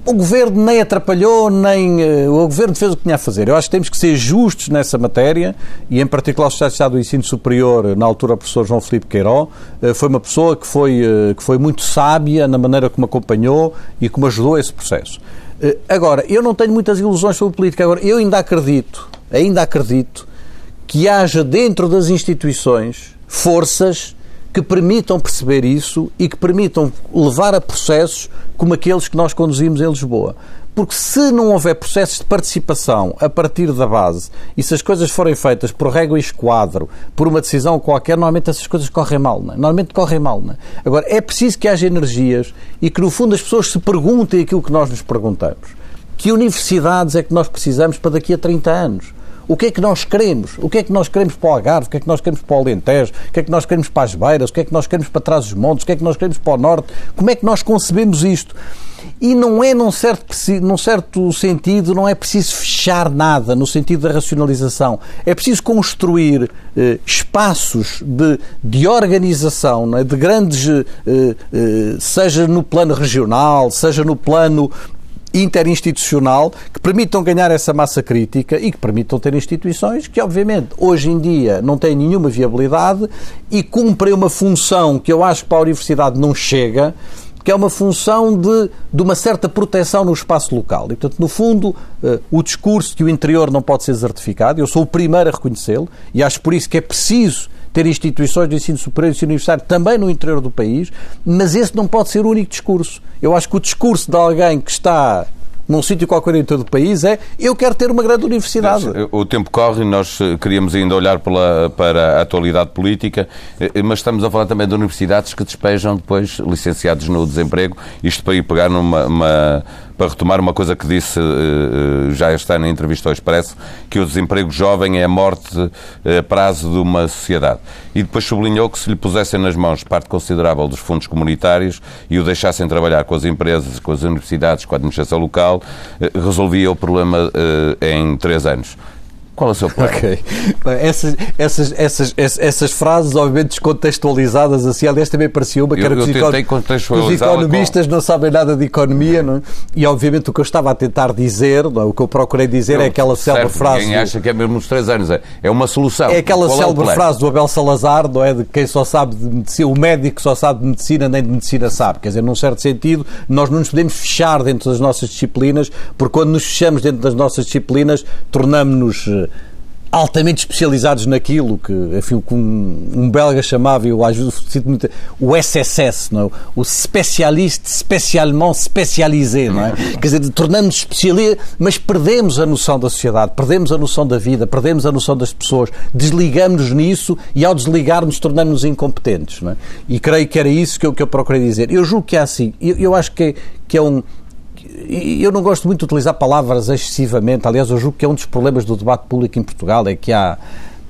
O governo nem atrapalhou, nem eh, o governo fez o que tinha a fazer. Eu acho que temos que ser justos nessa matéria e, em particular, o Estado de Estado do Ensino Superior, na altura, o professor João Filipe Queiró, eh, foi uma pessoa que foi, eh, que foi muito sábia na maneira como acompanhou e como ajudou esse processo. Eh, Agora, eu não tenho muitas ilusões sobre política. Agora, eu ainda acredito, ainda acredito que haja dentro das instituições forças que permitam perceber isso e que permitam levar a processos como aqueles que nós conduzimos em Lisboa. Porque se não houver processos de participação a partir da base e se as coisas forem feitas por régua e esquadro, por uma decisão qualquer, normalmente essas coisas correm mal. Não é? Normalmente correm mal. Não é? Agora, é preciso que haja energias e que, no fundo, as pessoas se perguntem aquilo que nós nos perguntamos. Que universidades é que nós precisamos para daqui a 30 anos? O que é que nós queremos? O que é que nós queremos para o Algarve? O que é que nós queremos para o Alentejo? O que é que nós queremos para as Beiras? O que é que nós queremos para trás dos montes? O que é que nós queremos para o Norte? Como é que nós concebemos isto? E não é, num certo, num certo sentido, não é preciso fechar nada no sentido da racionalização. É preciso construir eh, espaços de, de organização, é? de grandes, eh, eh, seja no plano regional, seja no plano interinstitucional que permitam ganhar essa massa crítica e que permitam ter instituições que, obviamente, hoje em dia não têm nenhuma viabilidade e cumprem uma função que eu acho que para a universidade não chega, que é uma função de, de uma certa proteção no espaço local. E, portanto, no fundo, uh, o discurso que o interior não pode ser desertificado, eu sou o primeiro a reconhecê-lo e acho por isso que é preciso ter instituições de ensino superior e ensino universitário também no interior do país, mas esse não pode ser o único discurso. Eu acho que o discurso de alguém que está num sítio qualquer em todo o país é eu quero ter uma grande universidade.
O tempo corre, nós eh, queríamos ainda olhar pela, para a atualidade política, eh, mas estamos a falar também de universidades que despejam depois licenciados no desemprego, isto para ir pegar numa uma, para retomar uma coisa que disse uh, já está na entrevista ao Expresso, que o desemprego jovem é a morte a prazo de uma sociedade. E depois sublinhou que se lhe pusessem nas mãos parte considerável dos fundos comunitários e o deixassem trabalhar com as empresas, com as universidades, com a administração local, resolvia o problema em três anos. Qual é o seu plano?
Ok. Essas, essas, essas, essas, frases, obviamente, descontextualizadas assim, aliás, também parecia uma que era
eu, que os,
economistas não sabem nada de economia, não é? E, obviamente, o que eu estava a tentar dizer, é? o que eu procurei dizer é aquela célebre frase...
Quem acha que é mesmo os três anos, é, é uma solução.
É aquela célebre frase do Abel Salazar, não é? De quem só sabe de medicina, o médico só sabe de medicina, nem de medicina sabe. Quer dizer, num certo sentido, nós não nos podemos fechar dentro das nossas disciplinas, porque quando nos fechamos dentro das nossas disciplinas, tornamos-nos eh, altamente especializados naquilo que, enfim, que um, um belga chamava, eu às vezes cito muito, o SSS, não é? o especialista especialmente especialisé, não é? Quer dizer, tornamos-nos especialistas, mas perdemos a noção da sociedade, perdemos a noção da vida, perdemos a noção das pessoas, desligamos-nos nisso e ao desligarmos tornamos-nos incompetentes, não é? E creio que era isso que eu, que eu procurei dizer. Eu julgo que é assim, eu, eu acho que, que é um eu não gosto muito de utilizar palavras excessivamente. Aliás, eu julgo que é um dos problemas do debate público em Portugal é que há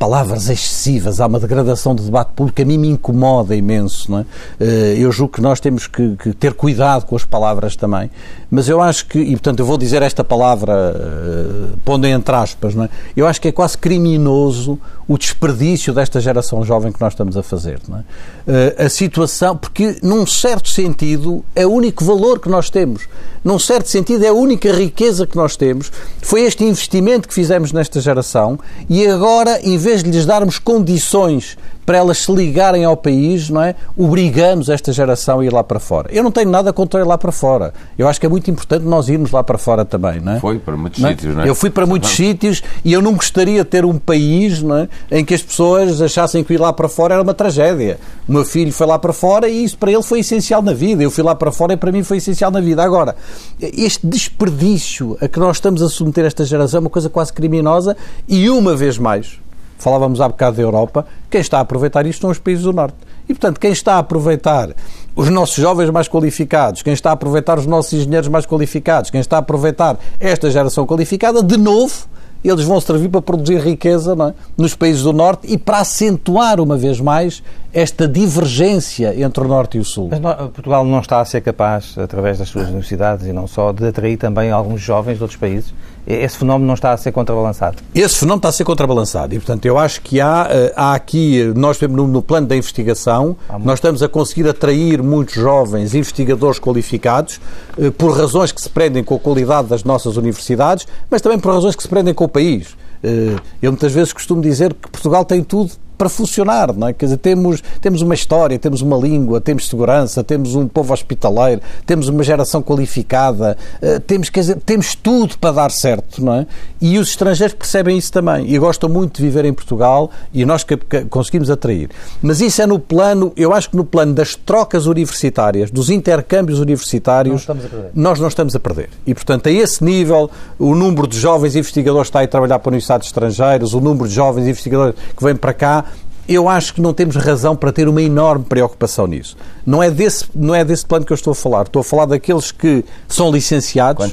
palavras excessivas, há uma degradação do debate público que a mim me incomoda imenso. Não é? Eh, eu julgo que nós temos que, que, ter cuidado com as palavras também. Mas eu acho que, e portanto eu vou dizer esta palavra uh, pondo entre aspas, não é? eu acho que é quase criminoso o desperdício desta geração jovem que nós estamos a fazer. Não é? Uh, a situação, porque num certo sentido é o único valor que nós temos, num certo sentido é a única riqueza que nós temos, foi este investimento que fizemos nesta geração e agora, em vez vez de lhes darmos condições para elas se ligarem ao país, não é? Obrigamos esta geração a ir lá para fora. Eu não tenho nada contra ir lá para fora. Eu acho que é muito importante nós irmos lá para fora também, não é?
Foi para muitos não é? sítios, não é?
Eu fui para muitos sítios e eu não gostaria de ter um país, não é? Em que as pessoas achassem que ir lá para fora era uma tragédia. O meu filho foi lá para fora e isso para ele foi essencial na vida. Eu fui lá para fora e para mim foi essencial na vida. Agora, este desperdício a que nós estamos a submeter esta geração é uma coisa quase criminosa e uma vez mais falávamos há bocado da Europa, quem está a aproveitar isto são os países do Norte. E, portanto, quem está a aproveitar os nossos jovens mais qualificados, quem está a aproveitar os nossos engenheiros mais qualificados, quem está a aproveitar esta geração qualificada, de novo, eles vão servir para produzir riqueza é? nos países do Norte e para acentuar uma vez mais esta divergência entre o Norte e o Sul.
Mas Portugal não está a ser capaz, através das suas universidades e não só, de atrair também alguns jovens de outros países? Esse fenómeno não está a ser contrabalançado?
Esse fenómeno está a ser contrabalançado e, portanto, eu acho que há, eh, há aqui, nós no, no plano da investigação, nós estamos a conseguir atrair muitos jovens investigadores qualificados eh, por razões que se prendem com a qualidade das nossas universidades, mas também por razões que se prendem com o país. Eh, eu muitas vezes costumo dizer que Portugal tem tudo para funcionar, não é? Quer dizer, temos, temos uma história, temos uma língua, temos segurança, temos um povo hospitaleiro, temos uma geração qualificada, uh, temos, quer dizer, temos tudo para dar certo, não é? E os estrangeiros percebem isso também e gostam muito de viver em Portugal e nós conseguimos atrair. Mas isso é no plano, eu acho que no plano das trocas universitárias, dos intercâmbios universitários, nós não estamos a perder. E, portanto, a esse nível, o número de jovens investigadores que está a trabalhar para universidades estrangeiras, o número de jovens investigadores que vêm para cá, eu acho que não temos razão para ter uma enorme preocupação nisso. Não é desse, não é desse plano que eu estou a falar. Estou a falar daqueles que são licenciados,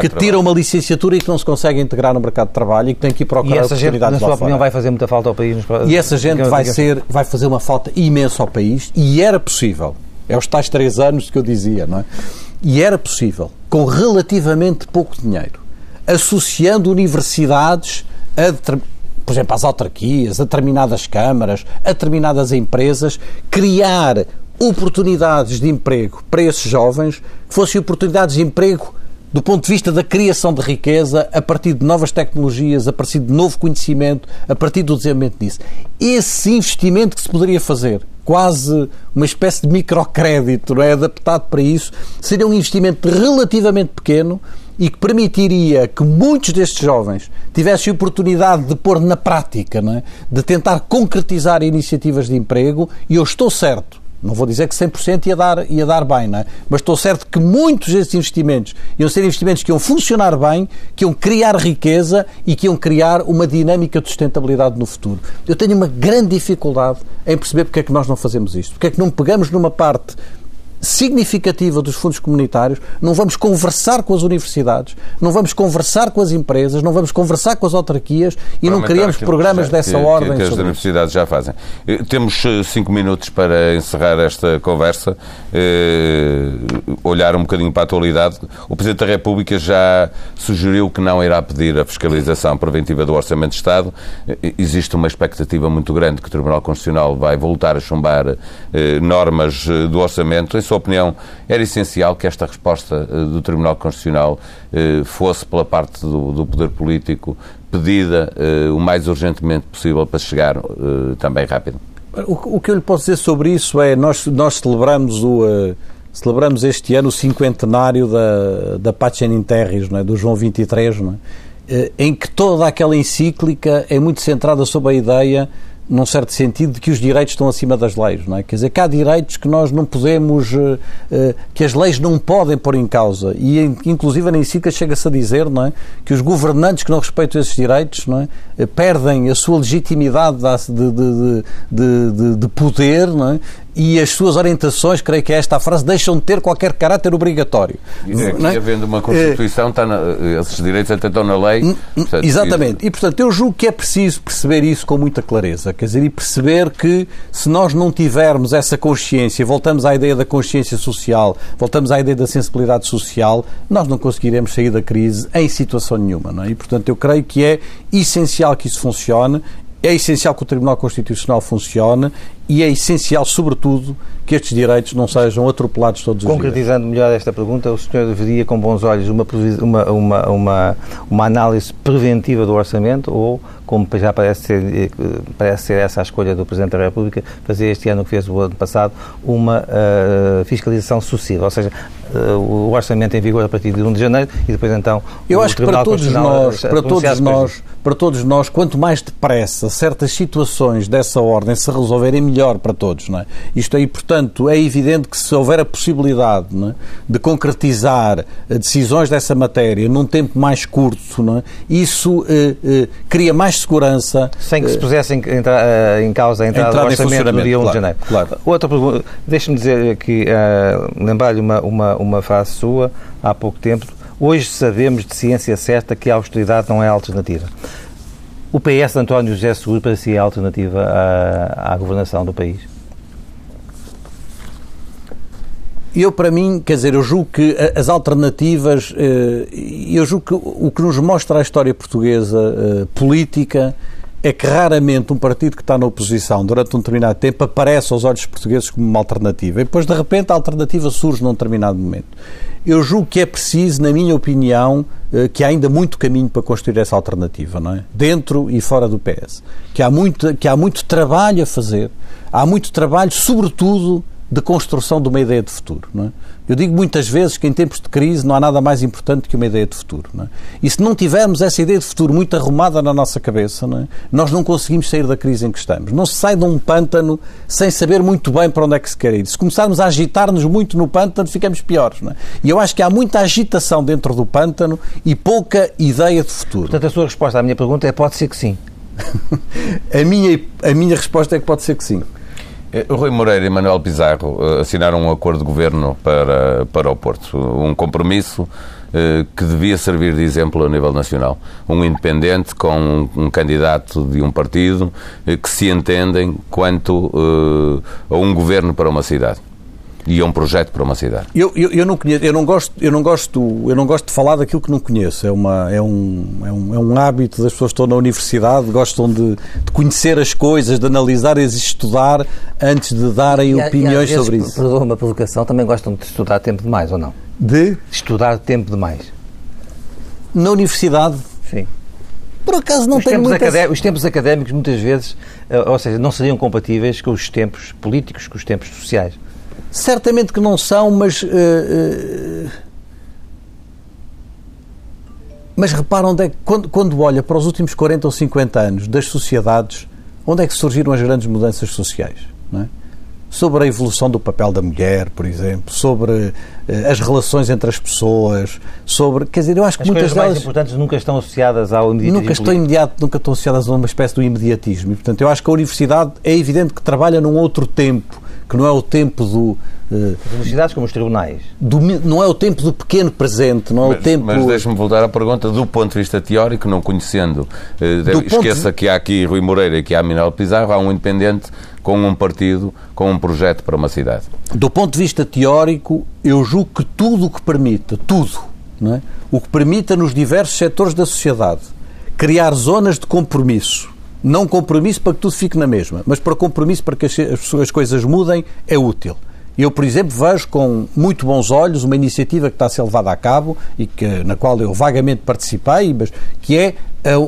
que tiram uma licenciatura e que não se conseguem integrar no mercado de trabalho e que têm que ir procurar
e essa gente, na sua opinião, vai fazer muita falta ao país?
E essa gente vai, ser, vai fazer uma falta imensa ao país e era possível. É os tais três anos que eu dizia, não é? E era possível, com relativamente pouco dinheiro, associando universidades a por exemplo, às autarquias, a determinadas câmaras, a determinadas empresas, criar oportunidades de emprego para esses jovens que fossem oportunidades de emprego do ponto de vista da criação de riqueza, a partir de novas tecnologias, a partir de novo conhecimento, a partir do desenvolvimento disso. Esse investimento que se poderia fazer, quase uma espécie de microcrédito, não é? adaptado para isso, seria um investimento relativamente pequeno e que permitiria que muitos destes jovens tivessem oportunidade de pôr na prática, é? de tentar concretizar iniciativas de emprego, e eu estou certo não vou dizer que 100% ia dar, ia dar bem, é? mas estou certo que muitos desses investimentos iam ser investimentos que iam funcionar bem, que iam criar riqueza e que iam criar uma dinâmica de sustentabilidade no futuro. Eu tenho uma grande dificuldade em perceber porque é que nós não fazemos isto. Porque é que não pegamos numa parte significativa dos fundos comunitários, não vamos conversar com as universidades, não vamos conversar com as empresas, não vamos conversar com as autarquias e não criamos programas
que,
dessa
que,
ordem.
Que, as universidades já fazem. Eh, temos eh, cinco minutos para encerrar esta conversa, eh, olhar um bocadinho para a atualidade. O Presidente da República já sugeriu que não irá pedir a fiscalização preventiva do Orçamento de Estado. Eh, existe uma expectativa muito grande que o Tribunal Constitucional vai voltar a chumbar eh, normas do Orçamento sua opinião, era essencial que esta resposta eh, do Tribunal Constitucional eh, fosse, pela parte do, do Poder Político, pedida eh, o mais urgentemente possível para chegar também rápido?
O, que eu lhe posso dizer sobre isso é, nós, nós celebramos o... Celebramos este ano o cinquentenário da, da Pacem in Terris, não é? do João 23, não é? em que toda aquela encíclica é muito centrada sobre a ideia num certo sentido, de que os direitos estão acima das leis, não é? Quer dizer, que há direitos que nós não podemos, uh, uh, que as leis não podem pôr em causa. E, inclusive, na encíclica chega-se a dizer, não é? Que os governantes que não respeitam esses direitos, não é? Uh, perdem a sua legitimidade de, de, de, de poder, não é? E as suas orientações, creio que é esta a frase, deixam de ter qualquer caráter obrigatório.
E aqui, é? havendo uma Constituição, está na, esses direitos até estão na lei.
Portanto, Exatamente. E, portanto, eu julgo que é preciso perceber isso com muita clareza. Quer dizer, e perceber que se nós não tivermos essa consciência, voltamos à ideia da consciência social, voltamos à ideia da sensibilidade social, nós não conseguiremos sair da crise em situação nenhuma. Não é? E, portanto, eu creio que é essencial que isso funcione é essencial que o Tribunal Constitucional funcione e é essencial, sobretudo, que estes direitos não sejam atropelados todos
os dias. Concretizando melhor esta pergunta, o senhor veria com bons olhos uma, uma, uma, uma, uma análise preventiva do orçamento ou, como já parece ser, eh, parece ser essa a escolha do Presidente da República, fazer este ano o que fez o ano passado, uma uh, fiscalização sucessiva, ou seja, uh, o orçamento em vigor a partir de 1 de janeiro e depois então
Eu acho que para todos nós, para todos nós, para todos nós, quanto mais depressa certas situações dessa ordem se resolverem melhor melhor para todos. Não é? Isto aí, portanto, é evidente que se houver a possibilidade é? de concretizar decisões dessa matéria num tempo mais curto, não é? isso eh, eh, cria mais segurança.
Sem que se pusesse em, eh, em causa a entrada, entrada do orçamento dia 1 claro, de janeiro. Claro. Outra pergunta, deixe-me dizer aqui, uh, lembrar-lhe uma, uma, uma frase sua há pouco tempo. Hoje sabemos de ciência certa que a austeridade não é alternativa. O PS de António José Seguro para si é a alternativa à, à governação do país?
Eu, para mim, quer dizer, eu julgo que as alternativas, eh, eu julgo que o que nos mostra a história portuguesa eh, política é que raramente um partido que está na oposição durante um determinado tempo aparece aos olhos portugueses como uma alternativa. E depois, de repente, a alternativa surge num determinado momento. Eu julgo que é preciso, na minha opinião, eh, que há ainda muito caminho para construir essa alternativa, não é? Dentro e fora do PS. Que há muito, que há muito trabalho a fazer. Há muito trabalho, sobretudo, de construção de uma ideia de futuro. Não é? Eu digo muitas vezes que em tempos de crise não há nada mais importante que uma ideia de futuro. Não é? E se não tivermos essa ideia de futuro muito arrumada na nossa cabeça, não é? nós não conseguimos sair da crise em que estamos. Não se sai de um pântano sem saber muito bem para onde é que se quer ir. Se começarmos a agitar-nos muito no pântano, ficamos piores. Não é? E eu acho que há muita agitação dentro do pântano e pouca ideia de futuro.
Portanto, a sua resposta à minha pergunta é pode ser que sim.
a, minha, a minha resposta é que pode ser que sim.
Eh, Rui Moreira e Manuel Pizarro eh, assinaram um acordo de governo para, para o Porto, um compromisso eh, que devia servir de exemplo a nível nacional. Um independente com um, candidato de um partido que se entendem quanto a um governo para uma cidade e a um projeto para uma cidade.
Eu, eu, eu, não conheço, eu não gosto, eu não gosto, eu não gosto de falar daquilo que não conheço. É uma é um, é um, é um hábito das pessoas que estão na universidade, gostam de, de conhecer as coisas, de analisar e estudar antes de darem e, opiniões
e vezes,
sobre isso.
Perdoa uma provocação, também gostam de estudar tempo demais ou não?
De
estudar tempo demais.
Na universidade?
Sim.
Por acaso não
os
tenho
tempos,
muita...
os tempos académicos muitas vezes, eh, ou seja, não seriam compatíveis com os tempos políticos, com os tempos sociais.
Certamente que não são, mas. Uh, uh, mas repara onde é que, quando, quando olha para os últimos 40 ou 50 anos das sociedades, onde é que surgiram as grandes mudanças sociais? Não é? sobre a evolução do papel da mulher, por exemplo, sobre uh, as relações entre as pessoas, sobre, quer dizer, eu acho que
as
muitas delas
mais importantes nunca estão associadas ao imediatismo.
Nunca estão imediato, nunca estão associadas a uma espécie de imediatismo. E, portanto, eu acho que a universidade é evidente que trabalha num outro tempo, que não é o tempo do
uh, as universidades como os tribunais.
Do, não é o tempo do pequeno presente, não é
mas,
o tempo.
Mas deixe-me voltar à pergunta do ponto de vista teórico, não conhecendo. Uh, esqueça de... que há aqui Rui Moreira e que há Minel Pizarro, há um independente com um partido, com um projeto para uma cidade.
Do ponto de vista teórico, eu julgo que tudo o que permita, tudo, não é? o que permita nos diversos setores da sociedade criar zonas de compromisso, não compromisso para que tudo fique na mesma, mas para compromisso para que as, as coisas mudem, é útil. Eu, por exemplo, vejo com muito bons olhos uma iniciativa que está a ser levada a cabo e que, na qual eu vagamente participei, mas que é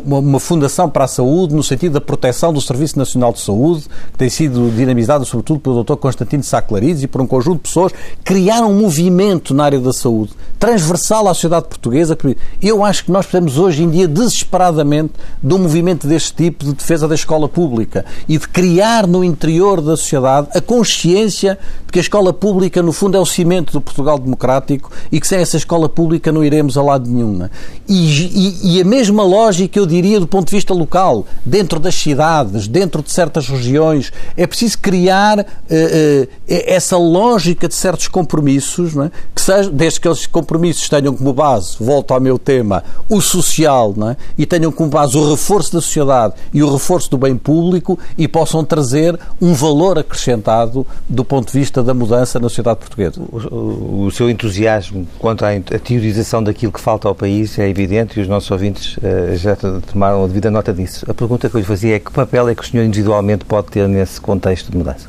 uma fundação para a saúde no sentido da proteção do Serviço Nacional de Saúde, que tem sido dinamizada sobretudo pelo Dr. Constantino Sá Clarides e por um conjunto de pessoas, criaram um movimento na área da saúde, transversal à sociedade portuguesa. Eu acho que nós precisamos hoje em dia desesperadamente de um movimento deste tipo de defesa da escola pública e de criar no interior da sociedade a consciência de que a escola pública, no fundo, é o cimento do Portugal democrático e que sem essa escola pública não iremos a lado nenhum. É? E, e, e a mesma lógica que eu diria do ponto de vista local, dentro das cidades, dentro de certas regiões. É preciso criar uh, uh, essa lógica de certos compromissos, é? que seja, desde que esses compromissos tenham como base, volto ao meu tema, o social, é? e tenham como base o reforço da sociedade e o reforço do bem público e possam trazer um valor acrescentado do ponto de vista da mudança na sociedade portuguesa.
O, o, o seu entusiasmo quanto à teorização daquilo que falta ao país é evidente e os nossos ouvintes uh, já tomaram a devida nota disso. A pergunta que eu lhe fazia é que papel é que o senhor individualmente pode ter nesse contexto de mudança?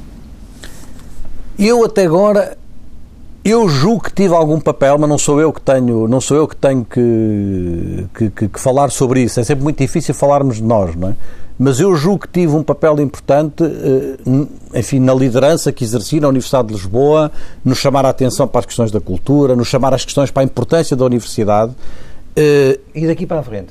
Eu até agora eu julgo que tive algum papel, mas não sou eu que tenho, não sou eu que tenho que, que, que, que falar sobre isso. É sempre muito difícil falarmos de nós, não é? Mas eu julgo que tive um papel importante, eh, enfim, na liderança que exerci na Universidade de Lisboa, nos chamar a atenção para as questões da cultura, nos chamar as questões para a importância da universidade.
Eh, e daqui para a frente?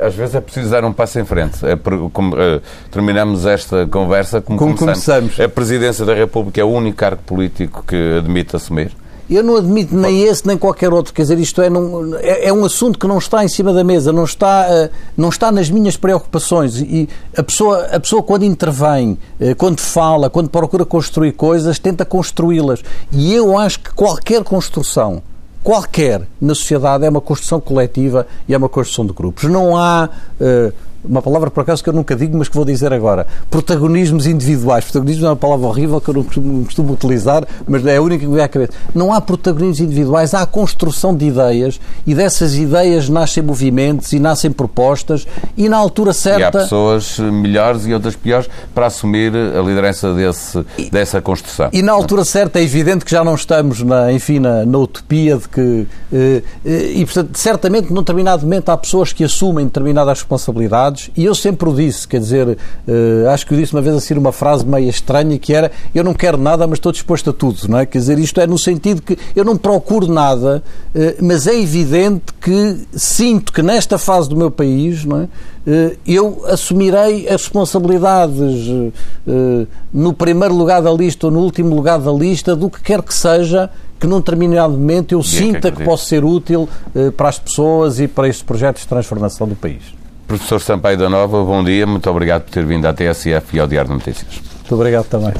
Às vezes é preciso dar um passo em frente. É, como, uh, terminamos esta conversa como,
como começamos. começamos.
A Presidência da República é o único cargo político que admite assumir?
Eu não admito nem esse nem qualquer outro. Quer dizer, isto é, não, é, é, um assunto que não está em cima da mesa, não está, uh, não está nas minhas preocupações. E a pessoa, a pessoa quando intervém, uh, quando fala, quando procura construir coisas, tenta construí-las. E eu acho que qualquer construção qualquer na sociedade é uma construção coletiva e é uma construção de grupos. Não há uh, uma palavra por acaso que eu nunca digo, mas que vou dizer agora. Protagonismos individuais. Protagonismo é uma palavra horrível que eu não costumo, costumo, utilizar, mas é a única que me vem à cabeça. Não há protagonismos individuais, há a construção de ideias e dessas ideias nascem movimentos e nascem propostas e na altura certa. E há
pessoas melhores e outras piores para assumir a liderança desse, dessa construção.
E na altura certa é evidente que já não estamos, na, enfim, na, na utopia de que. Eh, eh, e, portanto, certamente, num determinado momento, há pessoas que assumem determinadas responsabilidades e eu sempre o disse, quer dizer, uh, acho que eu disse uma vez assim uma frase meio estranha que era eu não quero nada, mas estou disposto a tudo, não é? Quer dizer, isto é no sentido que eu não procuro nada, uh, mas é evidente que sinto que nesta fase do meu país, não é? Uh, eu assumirei as responsabilidades no primeiro lugar da lista ou no último lugar da lista do que quer que seja que num determinado momento eu sinta que, que posso ser útil para as pessoas e para estes projetos de transformação do país.
Professor Sampaio da Nova, bom dia, muito obrigado por ter vindo à TSF e ao Diário de Notícias.
Muito obrigado também.